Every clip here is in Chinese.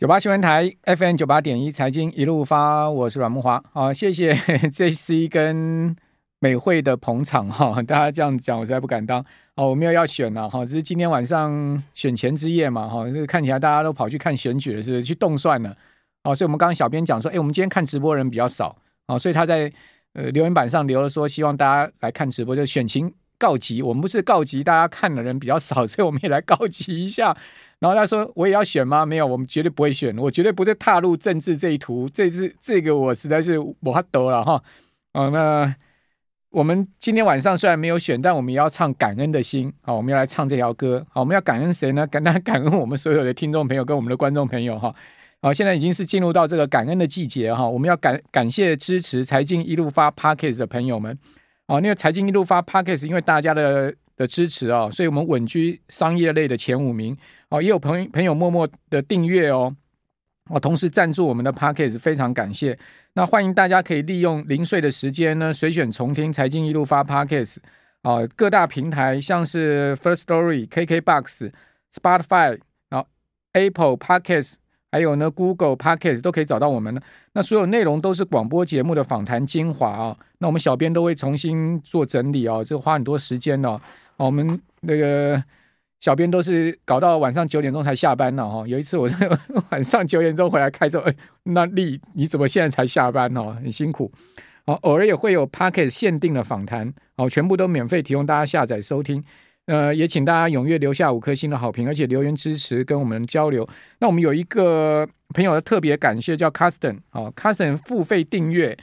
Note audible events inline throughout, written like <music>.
九八新闻台 FM 九八点一财经一路发，我是阮木华。好，谢谢 <laughs> JC 跟美慧的捧场哈，<laughs> 大家这样讲我实在不敢当。哦，我没有要选了哈，只是今天晚上选前之夜嘛哈，这个看起来大家都跑去看选举了，是不是去动算了？哦，所以我们刚刚小编讲说，哎，我们今天看直播人比较少啊，所以他在呃留言板上留了说，希望大家来看直播，就选情告急。我们不是告急，大家看的人比较少，所以我们也来告急一下。然后他说：“我也要选吗？没有，我们绝对不会选，我绝对不会踏入政治这一途。这次这个我实在是我哈抖了哈。哦，那我们今天晚上虽然没有选，但我们也要唱感恩的心。好，我们要来唱这条歌。好，我们要感恩谁呢？感 <laughs> 恩感恩我们所有的听众朋友跟我们的观众朋友哈。好，现在已经是进入到这个感恩的季节哈。我们要感感谢支持财经一路发 Podcast 的朋友们。哦，那个财经一路发 Podcast，因为大家的。”的支持啊、所以我们稳居商业类的前五名哦，也有朋友朋友默默的订阅哦，哦，同时赞助我们的 Podcast，非常感谢。那欢迎大家可以利用零碎的时间呢，随选重听财经一路发 Podcast 哦，各大平台像是 First Story、KKBox、Spotify，然后 Apple Podcast。还有呢，Google Podcast 都可以找到我们呢。那所有内容都是广播节目的访谈精华啊。那我们小编都会重新做整理哦，这花很多时间哦。我们那个小编都是搞到晚上九点钟才下班呢。哈，有一次我 <laughs> 晚上九点钟回来开车，哎，那丽你怎么现在才下班哦？很辛苦。哦，偶尔也会有 Podcast 限定的访谈哦，全部都免费提供大家下载收听。呃，也请大家踊跃留下五颗星的好评，而且留言支持跟我们交流。那我们有一个朋友的特别感谢，叫 Custom 哦，Custom 付费订阅。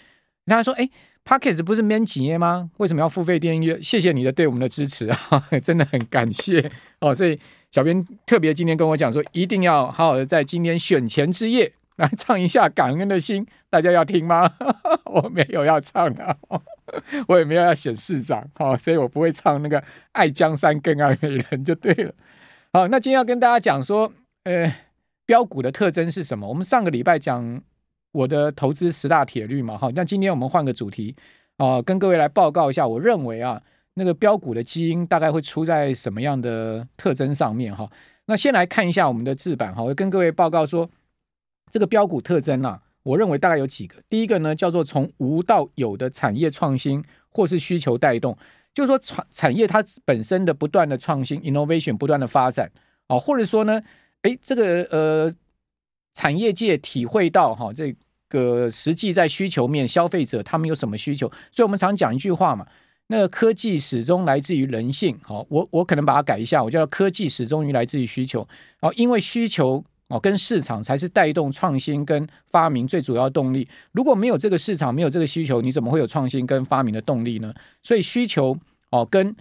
他说：“哎，Podcast 不是免钱吗？为什么要付费订阅？谢谢你的对我们的支持啊，<laughs> 真的很感谢哦。”所以小编特别今天跟我讲说，一定要好好的在今天选前之夜来唱一下《感恩的心》，大家要听吗？<laughs> 我没有要唱啊。<laughs> 我也没有要选市长，好，所以我不会唱那个爱江山更爱美人就对了。好，那今天要跟大家讲说，呃，标股的特征是什么？我们上个礼拜讲我的投资十大铁律嘛，哈，那今天我们换个主题啊，跟各位来报告一下，我认为啊，那个标股的基因大概会出在什么样的特征上面哈？那先来看一下我们的字板哈，我跟各位报告说，这个标股特征啊。我认为大概有几个，第一个呢叫做从无到有的产业创新或是需求带动，就是说产产业它本身的不断的创新 innovation 不断的发展啊，或者说呢，诶这个呃产业界体会到哈这个实际在需求面消费者他们有什么需求，所以我们常讲一句话嘛，那个科技始终来自于人性，好，我我可能把它改一下，我叫科技始终于来自于需求，哦，因为需求。哦，跟市场才是带动创新跟发明最主要动力。如果没有这个市场，没有这个需求，你怎么会有创新跟发明的动力呢？所以需求哦，跟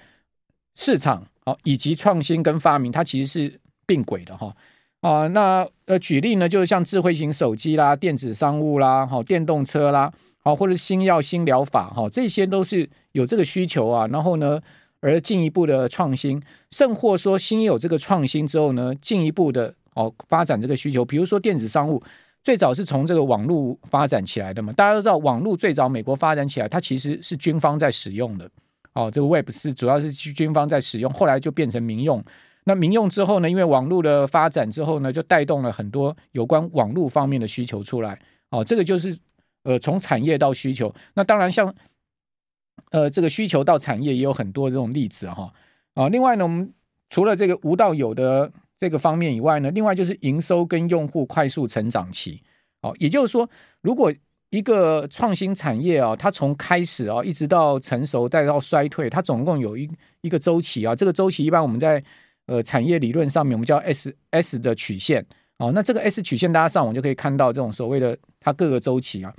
市场哦，以及创新跟发明，它其实是并轨的哈。啊，那呃，举例呢，就是像智慧型手机啦、电子商务啦、好电动车啦，好或者新药新疗法哈，这些都是有这个需求啊。然后呢，而进一步的创新，甚或说新有这个创新之后呢，进一步的。哦，发展这个需求，比如说电子商务，最早是从这个网络发展起来的嘛。大家都知道，网络最早美国发展起来，它其实是军方在使用的。哦，这个 Web 是主要是军方在使用，后来就变成民用。那民用之后呢，因为网络的发展之后呢，就带动了很多有关网络方面的需求出来。哦，这个就是呃，从产业到需求。那当然，像呃，这个需求到产业也有很多这种例子哈。啊、哦，另外呢，我们除了这个无到有的。这个方面以外呢，另外就是营收跟用户快速成长期，哦，也就是说，如果一个创新产业啊，它从开始啊一直到成熟再到衰退，它总共有一一个周期啊。这个周期一般我们在呃产业理论上面，我们叫 S S 的曲线哦。那这个 S 曲线大家上网就可以看到这种所谓的它各个周期啊。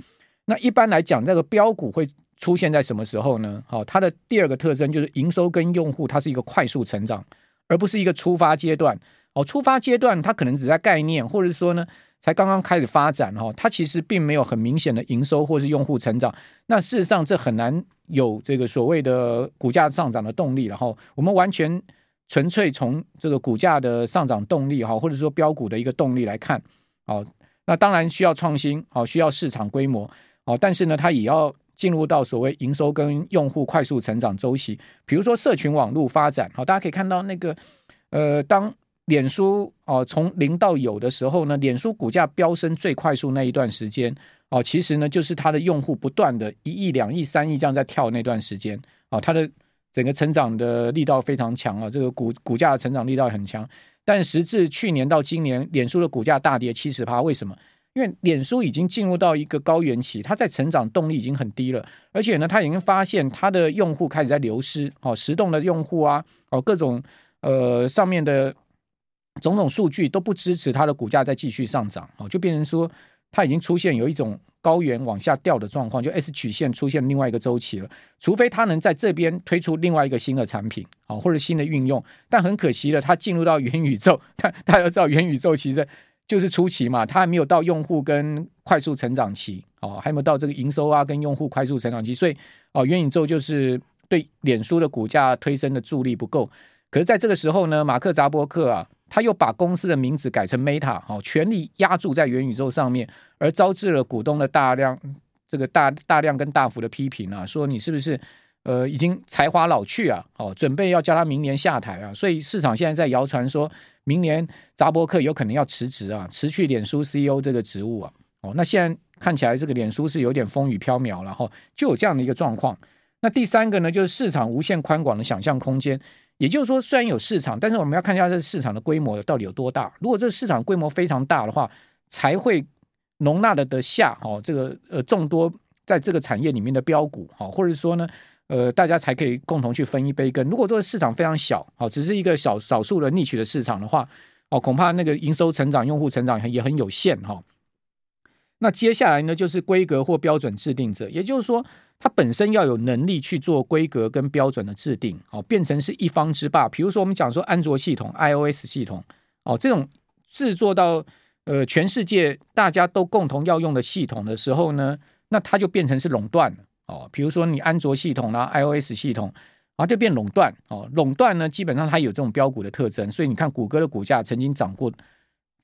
那一般来讲，这个标股会出现在什么时候呢？好，它的第二个特征就是营收跟用户它是一个快速成长，而不是一个出发阶段。哦，出发阶段它可能只在概念，或者是说呢，才刚刚开始发展哈，它其实并没有很明显的营收或是用户成长。那事实上这很难有这个所谓的股价上涨的动力。然后我们完全纯粹从这个股价的上涨动力哈，或者说标股的一个动力来看，哦，那当然需要创新，哦，需要市场规模，哦，但是呢，它也要进入到所谓营收跟用户快速成长周期。比如说社群网络发展，好，大家可以看到那个呃当。脸书哦，从零到有的时候呢，脸书股价飙升最快速那一段时间哦，其实呢，就是它的用户不断的一亿、两亿、三亿这样在跳那段时间哦，它的整个成长的力道非常强啊，这个股股价的成长力道很强。但时至去年到今年，脸书的股价大跌七十趴，为什么？因为脸书已经进入到一个高原期，它在成长动力已经很低了，而且呢，它已经发现它的用户开始在流失，哦，实动的用户啊，哦，各种呃上面的种种数据都不支持它的股价再继续上涨，哦，就变成说它已经出现有一种高原往下掉的状况，就 S 曲线出现另外一个周期了，除非它能在这边推出另外一个新的产品，哦，或者新的运用，但很可惜了，它进入到元宇宙，大大家知道元宇宙其实。就是初期嘛，它还没有到用户跟快速成长期哦，还没有到这个营收啊跟用户快速成长期，所以哦，元宇宙就是对脸书的股价推升的助力不够。可是在这个时候呢，马克扎伯克啊，他又把公司的名字改成 Meta，哦，全力压注在元宇宙上面，而招致了股东的大量这个大大量跟大幅的批评啊，说你是不是呃已经才华老去啊？哦，准备要叫他明年下台啊？所以市场现在在谣传说。明年扎伯克有可能要辞职啊，辞去脸书 CEO 这个职务啊。哦，那现在看起来这个脸书是有点风雨飘渺了哈，就有这样的一个状况。那第三个呢，就是市场无限宽广的想象空间。也就是说，虽然有市场，但是我们要看一下这市场的规模到底有多大。如果这个市场规模非常大的话，才会容纳得得下哦这个呃众多在这个产业里面的标股哈，或者说呢。呃，大家才可以共同去分一杯羹。如果这个市场非常小，哦，只是一个小少数的逆取的市场的话，哦，恐怕那个营收成长、用户成长也很有限哈、哦。那接下来呢，就是规格或标准制定者，也就是说，它本身要有能力去做规格跟标准的制定，哦，变成是一方之霸。比如说，我们讲说安卓系统、iOS 系统，哦，这种制作到呃全世界大家都共同要用的系统的时候呢，那它就变成是垄断。哦，比如说你安卓系统啦、iOS 系统，然后就变垄断。哦，垄断呢，基本上它有这种标股的特征，所以你看谷歌的股价曾经涨过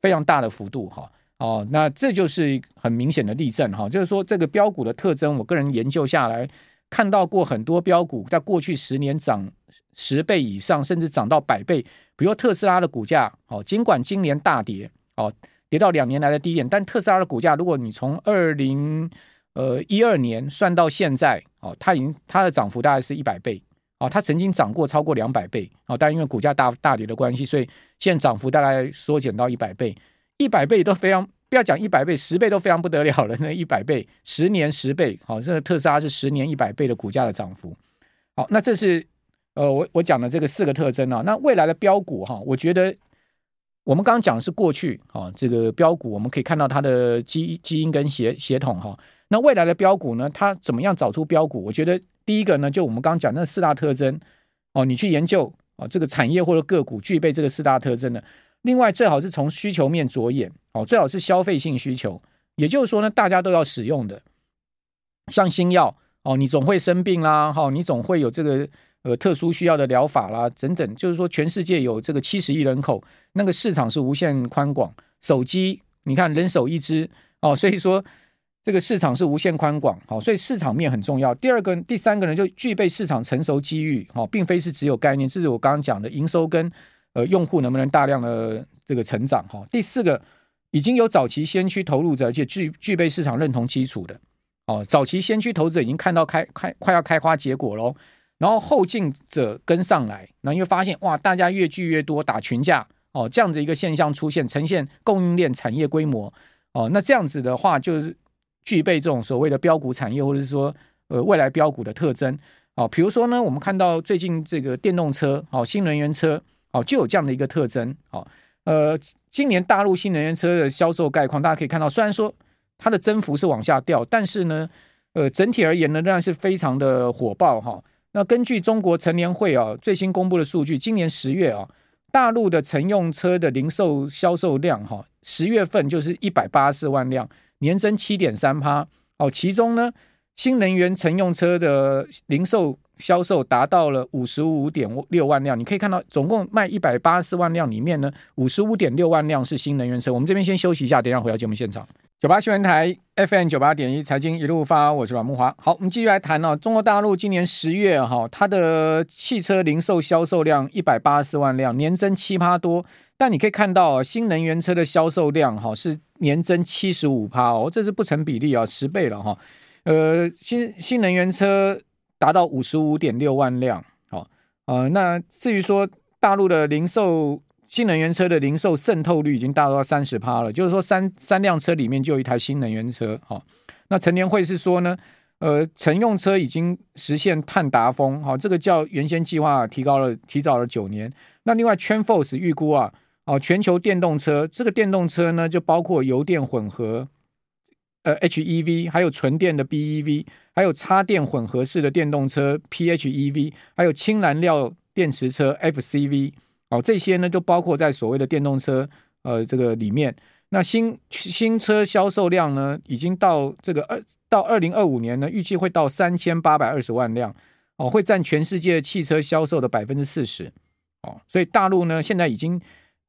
非常大的幅度。哈，哦那这就是很明显的例证。哈，就是说这个标股的特征，我个人研究下来看到过很多标股在过去十年涨十倍以上，甚至涨到百倍。比如特斯拉的股价，哦，尽管今年大跌，哦，跌到两年来的低点，但特斯拉的股价，如果你从二零呃，一二年算到现在，哦，它已经它的涨幅大概是一百倍，哦，它曾经涨过超过两百倍，哦，但因为股价大大跌的关系，所以现在涨幅大概缩减到一百倍，一百倍都非常，不要讲一百倍，十倍都非常不得了了，那一百倍，十年十倍，好，这个特斯拉是十年一百倍的股价的涨幅，好，那这是呃，我我讲的这个四个特征啊，那未来的标股哈，我觉得我们刚刚讲的是过去，啊，这个标股我们可以看到它的基基因跟协协同哈。那未来的标股呢？它怎么样找出标股？我觉得第一个呢，就我们刚刚讲那四大特征哦，你去研究哦，这个产业或者个股具备这个四大特征的。另外，最好是从需求面着眼哦，最好是消费性需求，也就是说呢，大家都要使用的，像新药哦，你总会生病啦，哈，你总会有这个呃特殊需要的疗法啦，等等。就是说，全世界有这个七十亿人口，那个市场是无限宽广。手机，你看人手一支哦，所以说。这个市场是无限宽广，好，所以市场面很重要。第二个、第三个呢，就具备市场成熟机遇，好，并非是只有概念。这是我刚刚讲的营收跟呃用户能不能大量的这个成长，哈。第四个，已经有早期先驱投入者，而且具具备市场认同基础的，哦，早期先驱投资者已经看到开开快要开花结果喽，然后后进者跟上来，然后又发现哇，大家越聚越多，打群架，哦，这样的一个现象出现，呈现供应链产业规模，哦，那这样子的话就是。具备这种所谓的标股产业，或者是说呃未来标股的特征，哦，比如说呢，我们看到最近这个电动车，哦，新能源车，哦，就有这样的一个特征，哦，呃，今年大陆新能源车的销售概况，大家可以看到，虽然说它的增幅是往下掉，但是呢，呃，整体而言呢，仍然是非常的火爆，哈。那根据中国成联会啊最新公布的数据，今年十月啊，大陆的乘用车的零售销售量，哈，十月份就是一百八十四万辆。年增七点三趴哦，其中呢，新能源乘用车的零售销售达到了五十五点六万辆。你可以看到，总共卖一百八十四万辆里面呢，五十五点六万辆是新能源车。我们这边先休息一下，等一下回到节目现场。九八新闻台 FM 九八点一财经一路发，我是阮慕华。好，我们继续来谈哦，中国大陆今年十月哈，它的汽车零售销售量一百八十四万辆，年增七趴多。但你可以看到，新能源车的销售量哈是年增七十五趴哦，这是不成比例啊，十倍了哈。呃，新新能源车达到五十五点六万辆，好，呃，那至于说大陆的零售新能源车的零售渗透率已经达到三十趴了，就是说三三辆车里面就有一台新能源车，好，那陈年会是说呢，呃，乘用车已经实现碳达峰，好，这个叫原先计划提高了提早了九年。那另外，TrendForce 预估啊，哦，全球电动车这个电动车呢，就包括油电混合。呃，HEV 还有纯电的 BEV，还有插电混合式的电动车 PHEV，还有氢燃料电池车 FCV，哦，这些呢就包括在所谓的电动车呃这个里面。那新新车销售量呢，已经到这个二到二零二五年呢，预计会到三千八百二十万辆，哦，会占全世界汽车销售的百分之四十，哦，所以大陆呢现在已经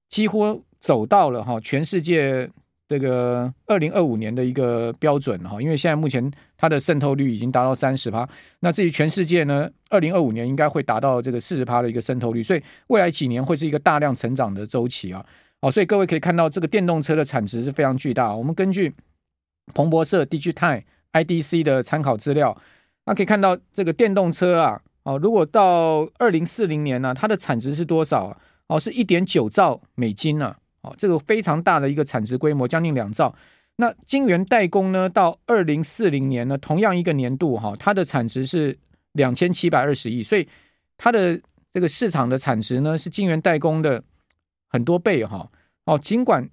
几乎走到了哈全世界。这个二零二五年的一个标准哈，因为现在目前它的渗透率已经达到三十趴，那至于全世界呢，二零二五年应该会达到这个四十趴的一个渗透率，所以未来几年会是一个大量成长的周期啊。哦，所以各位可以看到，这个电动车的产值是非常巨大。我们根据彭博社 DigiTime IDC 的参考资料，那可以看到这个电动车啊，哦，如果到二零四零年呢，它的产值是多少啊？哦，是一点九兆美金呢。哦，这个非常大的一个产值规模，将近两兆。那晶圆代工呢，到二零四零年呢，同样一个年度哈，它的产值是两千七百二十亿，所以它的这个市场的产值呢，是晶圆代工的很多倍哈。哦，尽管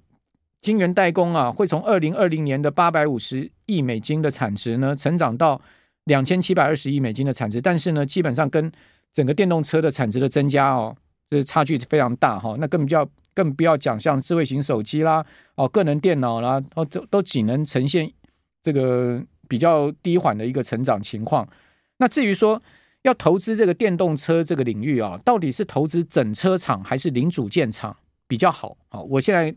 晶圆代工啊，会从二零二零年的八百五十亿美金的产值呢，成长到两千七百二十亿美金的产值，但是呢，基本上跟整个电动车的产值的增加哦，这差距非常大哈。那根本就要。更不要讲像智慧型手机啦，哦，个人电脑啦，哦，都都仅能呈现这个比较低缓的一个成长情况。那至于说要投资这个电动车这个领域啊，到底是投资整车厂还是零组件厂比较好？啊，我现在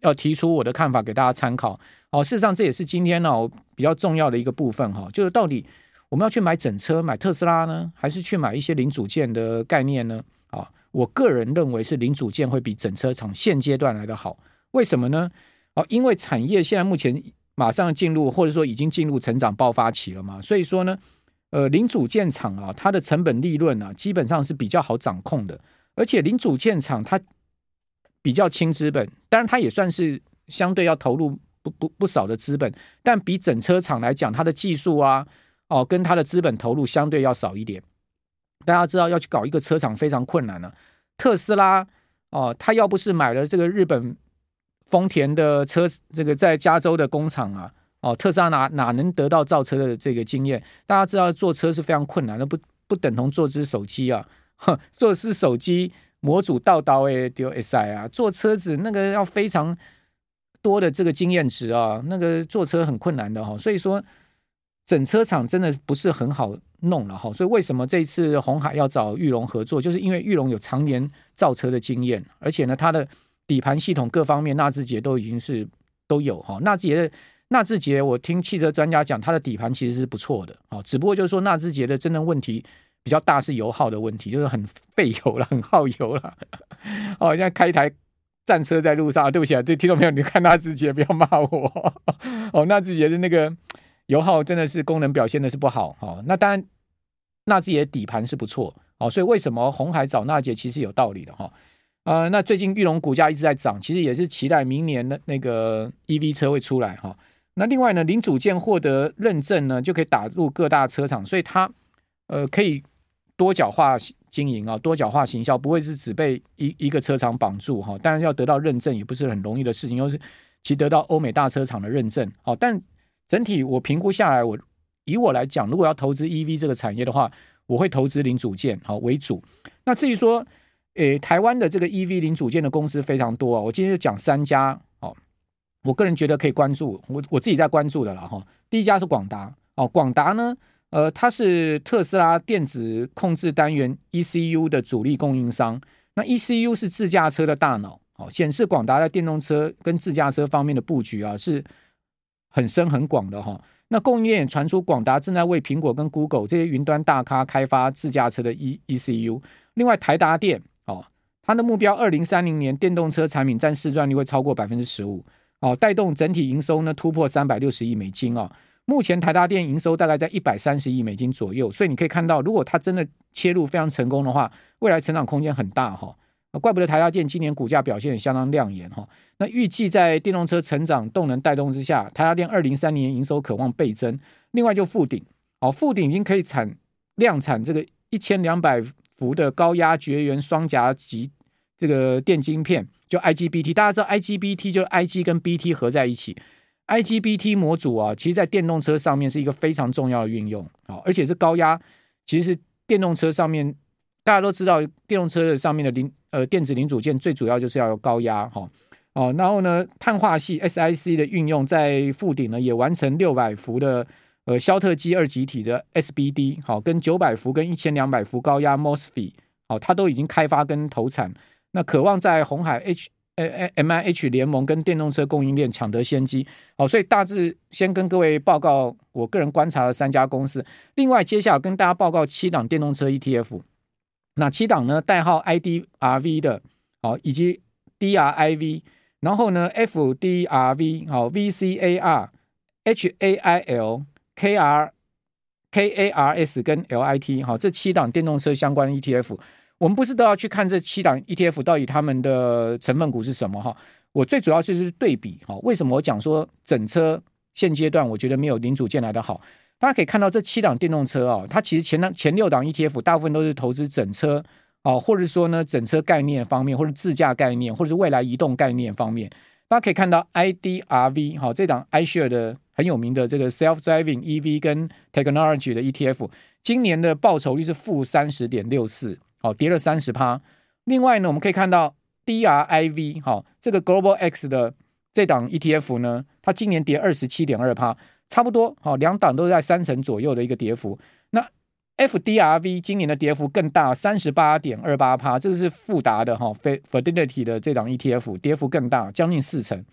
要提出我的看法给大家参考。哦，事实上这也是今天呢比较重要的一个部分哈，就是到底我们要去买整车买特斯拉呢，还是去买一些零组件的概念呢？啊？我个人认为是零组件会比整车厂现阶段来的好，为什么呢？哦，因为产业现在目前马上进入或者说已经进入成长爆发期了嘛，所以说呢，呃，零组件厂啊，它的成本利润啊，基本上是比较好掌控的，而且零组件厂它比较轻资本，当然它也算是相对要投入不不不少的资本，但比整车厂来讲，它的技术啊，哦，跟它的资本投入相对要少一点。大家知道要去搞一个车厂非常困难了，啊。特斯拉哦，他要不是买了这个日本丰田的车，这个在加州的工厂啊，哦，特斯拉哪哪能得到造车的这个经验？大家知道做车是非常困难的，不不等同做只手机啊，哼，做只手机模组到到诶丢 S I 啊，做车子那个要非常多的这个经验值啊，那个做车很困难的哈，所以说整车厂真的不是很好。弄了哈，所以为什么这一次红海要找玉龙合作，就是因为玉龙有常年造车的经验，而且呢，它的底盘系统各方面纳智捷都已经是都有哈。纳智捷的纳智捷，我听汽车专家讲，它的底盘其实是不错的啊，只不过就是说纳智捷的真正问题比较大是油耗的问题，就是很费油了，很耗油了。哦，现在开一台战车在路上，对不起啊，对听众朋友，你看纳智捷不要骂我哦，纳智捷的那个。油耗真的是功能表现的是不好哈，那当然纳智捷底盘是不错哦，所以为什么红海找纳智捷其实有道理的哈，呃，那最近玉龙股价一直在涨，其实也是期待明年的那个 EV 车会出来哈。那另外呢，零组件获得认证呢，就可以打入各大车厂，所以它呃可以多角化经营啊，多角化行销，不会是只被一一个车厂绑住哈。当然要得到认证也不是很容易的事情，又是其得到欧美大车厂的认证哦，但。整体我评估下来，我以我来讲，如果要投资 EV 这个产业的话，我会投资零组件好为主。那至于说，诶，台湾的这个 EV 零组件的公司非常多啊，我今天就讲三家哦。我个人觉得可以关注，我我自己在关注的了哈。第一家是广达哦，广达呢，呃，它是特斯拉电子控制单元 ECU 的主力供应商。那 ECU 是自驾车的大脑哦，显示广达在电动车跟自驾车方面的布局啊是。很深很广的哈，那供应链传出广达正在为苹果跟 Google 这些云端大咖开发自驾车的 E ECU。另外台达电哦，它的目标二零三零年电动车产品占市占率会超过百分之十五，哦，带动整体营收呢突破三百六十亿美金、哦。目前台达电营收大概在一百三十亿美金左右，所以你可以看到，如果它真的切入非常成功的话，未来成长空间很大哈。怪不得台达电今年股价表现也相当亮眼哈。那预计在电动车成长动能带动之下，台达电二零三零年营收可望倍增。另外就富鼎，哦，富鼎已经可以产量产这个一千两百伏的高压绝缘双夹级这个电晶片，就 IGBT，大家知道 IGBT 就是 IG 跟 BT 合在一起。IGBT 模组啊，其实在电动车上面是一个非常重要的运用啊，而且是高压。其实是电动车上面大家都知道，电动车的上面的零呃电子零组件最主要就是要有高压哈哦。然后呢，碳化系 SiC 的运用在富鼎呢也完成六百伏的呃肖特基二极体的 SBD 好，跟九百伏跟一千两百伏高压 MOSFET 好，它都已经开发跟投产。那渴望在红海 H M I H 联盟跟电动车供应链抢得先机，好，所以大致先跟各位报告我个人观察的三家公司。另外，接下来跟大家报告七档电动车 ETF，那七档呢，代号 I D R V 的，好，以及 D R I V，然后呢 F D R V，好，V C A R H A I L K R K A R S 跟 L I T，好，这七档电动车相关的 ETF。我们不是都要去看这七档 ETF 到底他们的成分股是什么哈？我最主要是就是对比哈。为什么我讲说整车现阶段我觉得没有零组件来的好？大家可以看到这七档电动车啊，它其实前前六档 ETF 大部分都是投资整车啊，或者说呢整车概念方面，或者自驾概念，或者是未来移动概念方面。大家可以看到 IDRV 哈，这档 iShare 的很有名的这个 Self-Driving EV 跟 Technology 的 ETF，今年的报酬率是负三十点六四。好，跌了三十趴。另外呢，我们可以看到 DRIV 好，这个 Global X 的这档 ETF 呢，它今年跌二十七点二趴，差不多好，两档都在三成左右的一个跌幅。那 FDRV 今年的跌幅更大，三十八点二八趴，这个是富达的哈，Fidelity 的这档 ETF 跌幅更大，将近四成。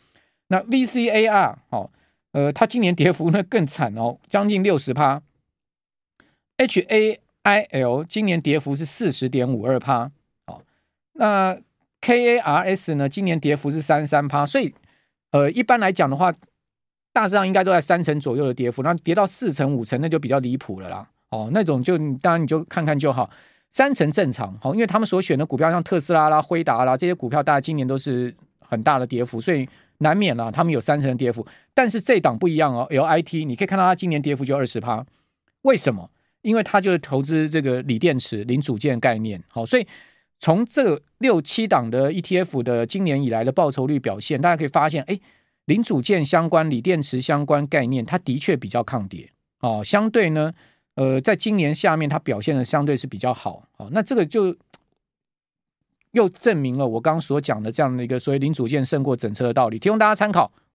那 VCAR 好，呃，它今年跌幅呢更惨哦，将近六十趴。HA I L 今年跌幅是四十点五二趴，好，那 K A R S 呢？今年跌幅是三三趴，所以呃，一般来讲的话，大致上应该都在三成左右的跌幅，那跌到四成五成，那就比较离谱了啦。哦，那种就当然你就看看就好，三成正常。好，因为他们所选的股票像特斯拉啦、辉达啦这些股票，大概今年都是很大的跌幅，所以难免啦，他们有三成的跌幅。但是这档不一样哦，L I T 你可以看到它今年跌幅就二十趴，为什么？因为它就是投资这个锂电池零组件概念，好，所以从这六七档的 ETF 的今年以来的报酬率表现，大家可以发现，哎，零组件相关、锂电池相关概念，它的确比较抗跌，哦，相对呢，呃，在今年下面它表现的相对是比较好，哦，那这个就又证明了我刚刚所讲的这样的一个所谓零组件胜过整车的道理，提供大家参考。